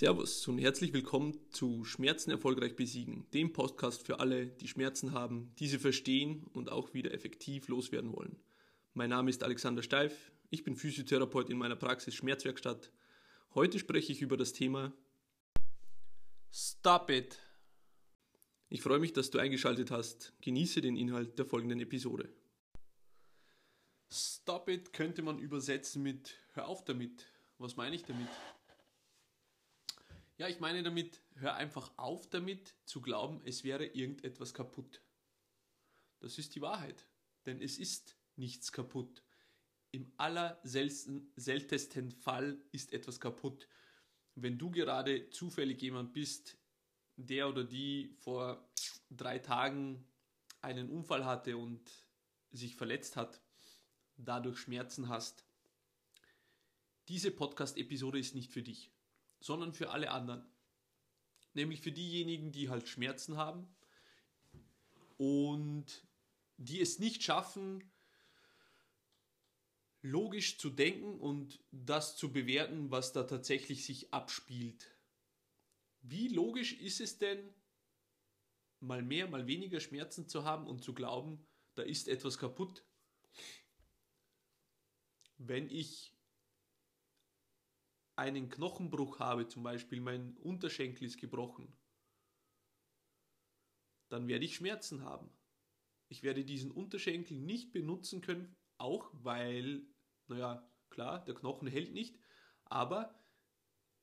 Servus und herzlich willkommen zu Schmerzen erfolgreich besiegen, dem Podcast für alle, die Schmerzen haben, diese verstehen und auch wieder effektiv loswerden wollen. Mein Name ist Alexander Steif, ich bin Physiotherapeut in meiner Praxis Schmerzwerkstatt. Heute spreche ich über das Thema Stop it. Ich freue mich, dass du eingeschaltet hast. Genieße den Inhalt der folgenden Episode. Stop it könnte man übersetzen mit Hör auf damit. Was meine ich damit? Ja, ich meine damit, hör einfach auf damit zu glauben, es wäre irgendetwas kaputt. Das ist die Wahrheit, denn es ist nichts kaputt. Im allerseltensten Fall ist etwas kaputt. Wenn du gerade zufällig jemand bist, der oder die vor drei Tagen einen Unfall hatte und sich verletzt hat, dadurch Schmerzen hast, diese Podcast-Episode ist nicht für dich sondern für alle anderen. Nämlich für diejenigen, die halt Schmerzen haben und die es nicht schaffen, logisch zu denken und das zu bewerten, was da tatsächlich sich abspielt. Wie logisch ist es denn, mal mehr, mal weniger Schmerzen zu haben und zu glauben, da ist etwas kaputt? Wenn ich einen Knochenbruch habe, zum Beispiel mein Unterschenkel ist gebrochen, dann werde ich Schmerzen haben. Ich werde diesen Unterschenkel nicht benutzen können, auch weil, naja, klar, der Knochen hält nicht, aber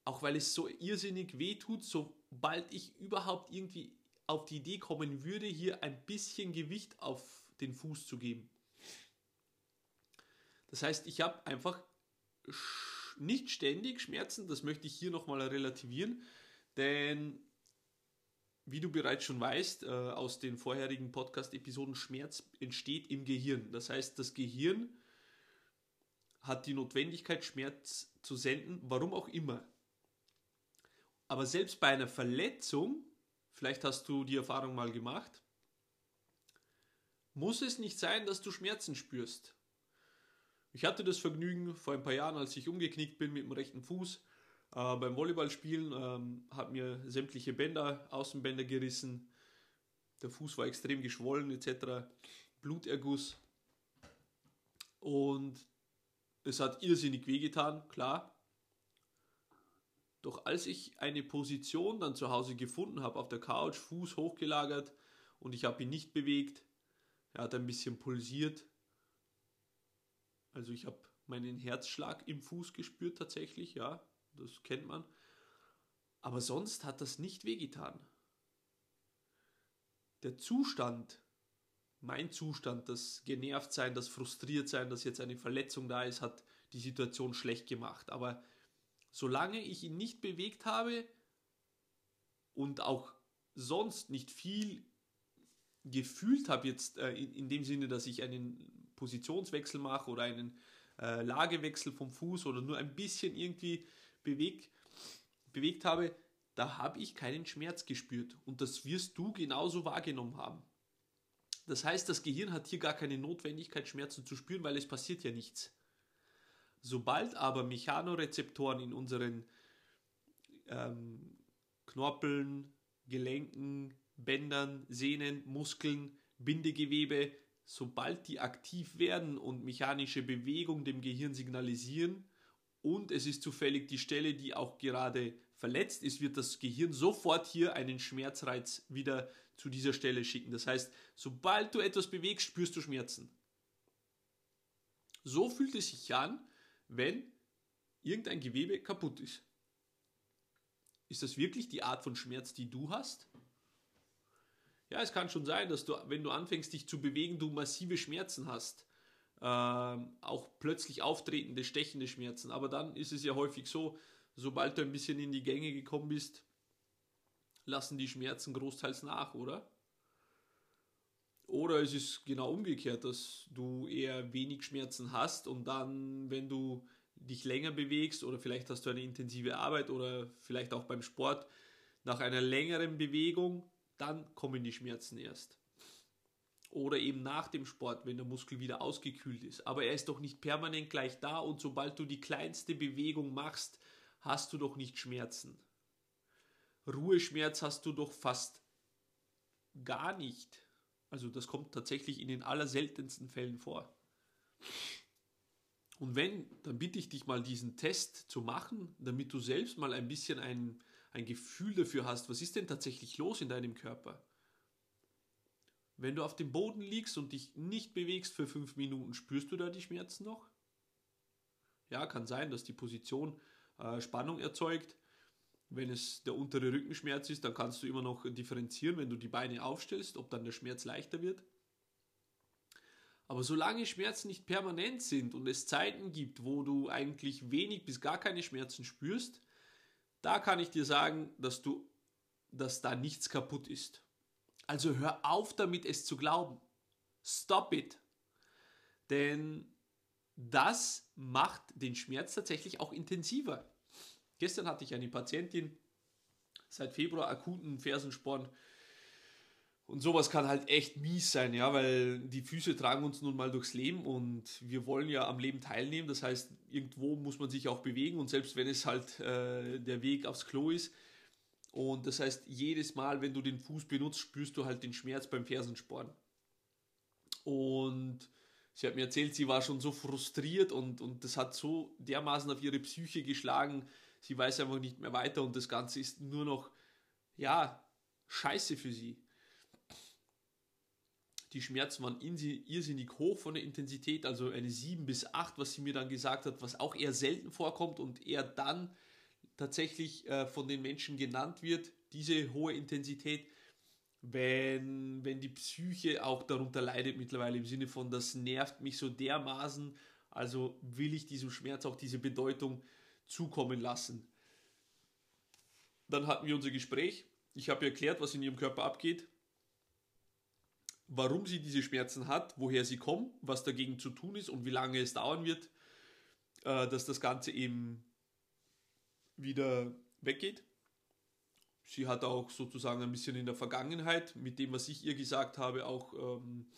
auch weil es so irrsinnig weh tut, sobald ich überhaupt irgendwie auf die Idee kommen würde, hier ein bisschen Gewicht auf den Fuß zu geben. Das heißt, ich habe einfach nicht ständig Schmerzen, das möchte ich hier nochmal relativieren, denn wie du bereits schon weißt äh, aus den vorherigen Podcast-Episoden, Schmerz entsteht im Gehirn. Das heißt, das Gehirn hat die Notwendigkeit, Schmerz zu senden, warum auch immer. Aber selbst bei einer Verletzung, vielleicht hast du die Erfahrung mal gemacht, muss es nicht sein, dass du Schmerzen spürst. Ich hatte das Vergnügen vor ein paar Jahren, als ich umgeknickt bin mit dem rechten Fuß, äh, beim Volleyballspielen, ähm, hat mir sämtliche Bänder, Außenbänder gerissen. Der Fuß war extrem geschwollen etc. Bluterguss. Und es hat irrsinnig wehgetan, klar. Doch als ich eine Position dann zu Hause gefunden habe, auf der Couch, Fuß hochgelagert und ich habe ihn nicht bewegt, er hat ein bisschen pulsiert, also ich habe meinen Herzschlag im Fuß gespürt tatsächlich, ja, das kennt man. Aber sonst hat das nicht wehgetan. Der Zustand, mein Zustand, das genervt sein, das frustriert sein, dass jetzt eine Verletzung da ist, hat die Situation schlecht gemacht. Aber solange ich ihn nicht bewegt habe und auch sonst nicht viel gefühlt habe, jetzt äh, in, in, dem Sinne, dass ich einen Positionswechsel mache oder einen äh, Lagewechsel vom Fuß oder nur ein bisschen irgendwie bewegt, bewegt habe, da habe ich keinen Schmerz gespürt. Und das wirst du genauso wahrgenommen haben. Das heißt, das Gehirn hat hier gar keine Notwendigkeit, Schmerzen zu spüren, weil es passiert ja nichts. Sobald aber Mechanorezeptoren in unseren ähm, Knorpeln, Gelenken, Bändern, Sehnen, Muskeln, Bindegewebe sobald die aktiv werden und mechanische Bewegung dem Gehirn signalisieren und es ist zufällig die Stelle, die auch gerade verletzt ist, wird das Gehirn sofort hier einen Schmerzreiz wieder zu dieser Stelle schicken. Das heißt, sobald du etwas bewegst, spürst du Schmerzen. So fühlt es sich an, wenn irgendein Gewebe kaputt ist. Ist das wirklich die Art von Schmerz, die du hast? Ja, es kann schon sein, dass du, wenn du anfängst, dich zu bewegen, du massive Schmerzen hast. Ähm, auch plötzlich auftretende, stechende Schmerzen. Aber dann ist es ja häufig so, sobald du ein bisschen in die Gänge gekommen bist, lassen die Schmerzen großteils nach, oder? Oder es ist genau umgekehrt, dass du eher wenig Schmerzen hast und dann, wenn du dich länger bewegst oder vielleicht hast du eine intensive Arbeit oder vielleicht auch beim Sport, nach einer längeren Bewegung dann kommen die Schmerzen erst. Oder eben nach dem Sport, wenn der Muskel wieder ausgekühlt ist. Aber er ist doch nicht permanent gleich da und sobald du die kleinste Bewegung machst, hast du doch nicht Schmerzen. Ruheschmerz hast du doch fast gar nicht. Also das kommt tatsächlich in den allerseltensten Fällen vor. Und wenn, dann bitte ich dich mal diesen Test zu machen, damit du selbst mal ein bisschen ein, ein Gefühl dafür hast, was ist denn tatsächlich los in deinem Körper. Wenn du auf dem Boden liegst und dich nicht bewegst für fünf Minuten, spürst du da die Schmerzen noch? Ja, kann sein, dass die Position äh, Spannung erzeugt. Wenn es der untere Rückenschmerz ist, dann kannst du immer noch differenzieren, wenn du die Beine aufstellst, ob dann der Schmerz leichter wird. Aber solange Schmerzen nicht permanent sind und es Zeiten gibt, wo du eigentlich wenig bis gar keine Schmerzen spürst, da kann ich dir sagen, dass du, dass da nichts kaputt ist. Also hör auf damit, es zu glauben. Stop it. Denn das macht den Schmerz tatsächlich auch intensiver. Gestern hatte ich eine Patientin, seit Februar akuten Fersensporn. Und sowas kann halt echt mies sein, ja, weil die Füße tragen uns nun mal durchs Leben und wir wollen ja am Leben teilnehmen. Das heißt, irgendwo muss man sich auch bewegen und selbst wenn es halt äh, der Weg aufs Klo ist. Und das heißt, jedes Mal, wenn du den Fuß benutzt, spürst du halt den Schmerz beim Fersensporn. Und sie hat mir erzählt, sie war schon so frustriert und, und das hat so dermaßen auf ihre Psyche geschlagen, sie weiß einfach nicht mehr weiter und das Ganze ist nur noch, ja, scheiße für sie. Die Schmerzen waren irrsinnig hoch von der Intensität, also eine 7 bis 8, was sie mir dann gesagt hat, was auch eher selten vorkommt und eher dann tatsächlich äh, von den Menschen genannt wird, diese hohe Intensität, wenn, wenn die Psyche auch darunter leidet mittlerweile im Sinne von, das nervt mich so dermaßen, also will ich diesem Schmerz auch diese Bedeutung zukommen lassen. Dann hatten wir unser Gespräch. Ich habe ihr erklärt, was in ihrem Körper abgeht, warum sie diese Schmerzen hat, woher sie kommen, was dagegen zu tun ist und wie lange es dauern wird, äh, dass das Ganze eben wieder weggeht. Sie hat auch sozusagen ein bisschen in der Vergangenheit mit dem, was ich ihr gesagt habe, auch ähm,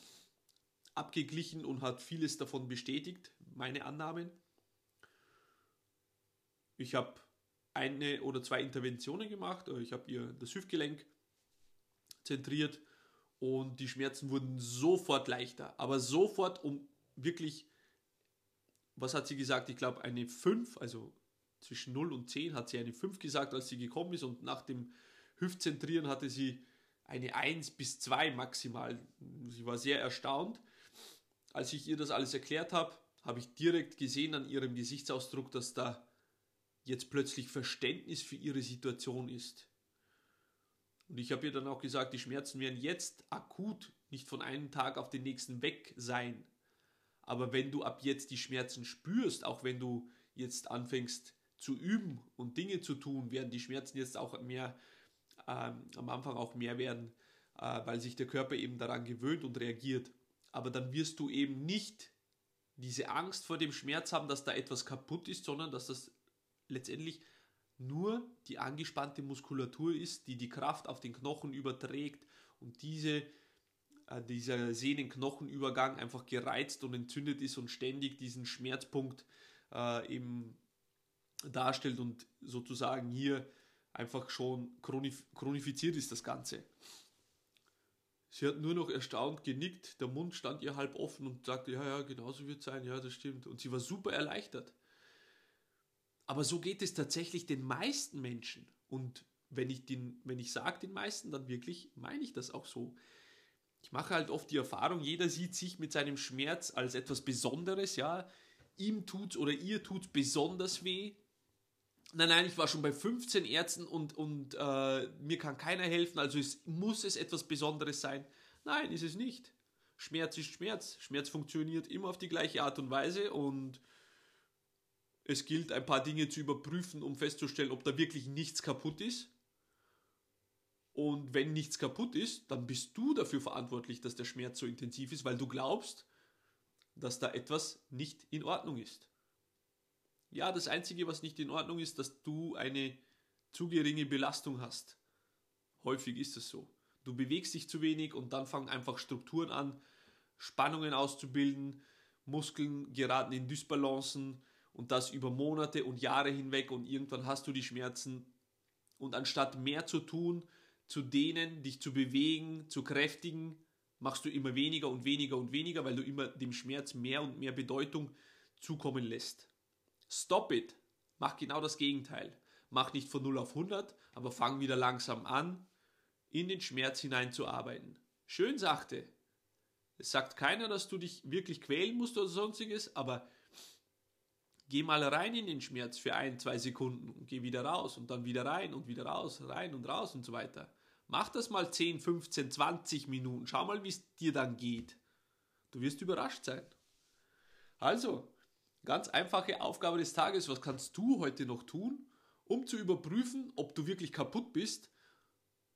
abgeglichen und hat vieles davon bestätigt, meine Annahmen. Ich habe eine oder zwei Interventionen gemacht. Äh, ich habe ihr das Hüftgelenk zentriert und die Schmerzen wurden sofort leichter. Aber sofort um wirklich, was hat sie gesagt? Ich glaube eine 5, also zwischen 0 und 10 hat sie eine 5 gesagt, als sie gekommen ist und nach dem Hüftzentrieren hatte sie eine 1 bis 2 maximal. Sie war sehr erstaunt. Als ich ihr das alles erklärt habe, habe ich direkt gesehen an ihrem Gesichtsausdruck, dass da jetzt plötzlich Verständnis für ihre Situation ist. Und ich habe ihr dann auch gesagt, die Schmerzen werden jetzt akut nicht von einem Tag auf den nächsten weg sein. Aber wenn du ab jetzt die Schmerzen spürst, auch wenn du jetzt anfängst zu üben und Dinge zu tun, werden die Schmerzen jetzt auch mehr, ähm, am Anfang auch mehr werden, äh, weil sich der Körper eben daran gewöhnt und reagiert. Aber dann wirst du eben nicht diese Angst vor dem Schmerz haben, dass da etwas kaputt ist, sondern dass das letztendlich nur die angespannte Muskulatur ist, die die Kraft auf den Knochen überträgt und diese, äh, dieser Sehnenknochenübergang einfach gereizt und entzündet ist und ständig diesen Schmerzpunkt äh, eben darstellt und sozusagen hier einfach schon chronif chronifiziert ist das Ganze. Sie hat nur noch erstaunt genickt, der Mund stand ihr halb offen und sagte, ja, ja, genauso wird es sein, ja, das stimmt. Und sie war super erleichtert. Aber so geht es tatsächlich den meisten Menschen. Und wenn ich, den, wenn ich sage den meisten, dann wirklich meine ich das auch so. Ich mache halt oft die Erfahrung, jeder sieht sich mit seinem Schmerz als etwas Besonderes, ja. Ihm tut's oder ihr tut's besonders weh. Nein, nein, ich war schon bei 15 Ärzten und, und äh, mir kann keiner helfen, also es, muss es etwas Besonderes sein. Nein, ist es nicht. Schmerz ist Schmerz. Schmerz funktioniert immer auf die gleiche Art und Weise und es gilt, ein paar Dinge zu überprüfen, um festzustellen, ob da wirklich nichts kaputt ist. Und wenn nichts kaputt ist, dann bist du dafür verantwortlich, dass der Schmerz so intensiv ist, weil du glaubst, dass da etwas nicht in Ordnung ist. Ja, das Einzige, was nicht in Ordnung ist, dass du eine zu geringe Belastung hast. Häufig ist es so. Du bewegst dich zu wenig und dann fangen einfach Strukturen an, Spannungen auszubilden, Muskeln geraten in Dysbalancen, und das über Monate und Jahre hinweg und irgendwann hast du die Schmerzen und anstatt mehr zu tun, zu dehnen, dich zu bewegen, zu kräftigen, machst du immer weniger und weniger und weniger, weil du immer dem Schmerz mehr und mehr Bedeutung zukommen lässt. Stop it. Mach genau das Gegenteil. Mach nicht von 0 auf 100, aber fang wieder langsam an, in den Schmerz hineinzuarbeiten. Schön sachte. Es sagt keiner, dass du dich wirklich quälen musst oder sonstiges, aber geh mal rein in den Schmerz für ein, zwei Sekunden und geh wieder raus und dann wieder rein und wieder raus, rein und raus und so weiter. Mach das mal 10, 15, 20 Minuten. Schau mal, wie es dir dann geht. Du wirst überrascht sein. Also, ganz einfache Aufgabe des Tages. Was kannst du heute noch tun, um zu überprüfen, ob du wirklich kaputt bist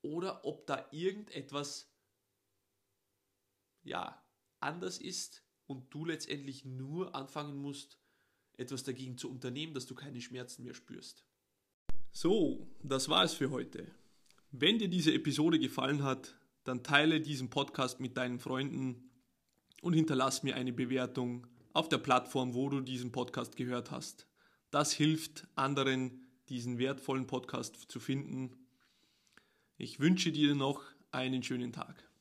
oder ob da irgendetwas ja, anders ist und du letztendlich nur anfangen musst, etwas dagegen zu unternehmen, dass du keine Schmerzen mehr spürst. So, das war es für heute. Wenn dir diese Episode gefallen hat, dann teile diesen Podcast mit deinen Freunden und hinterlass mir eine Bewertung auf der Plattform, wo du diesen Podcast gehört hast. Das hilft anderen, diesen wertvollen Podcast zu finden. Ich wünsche dir noch einen schönen Tag.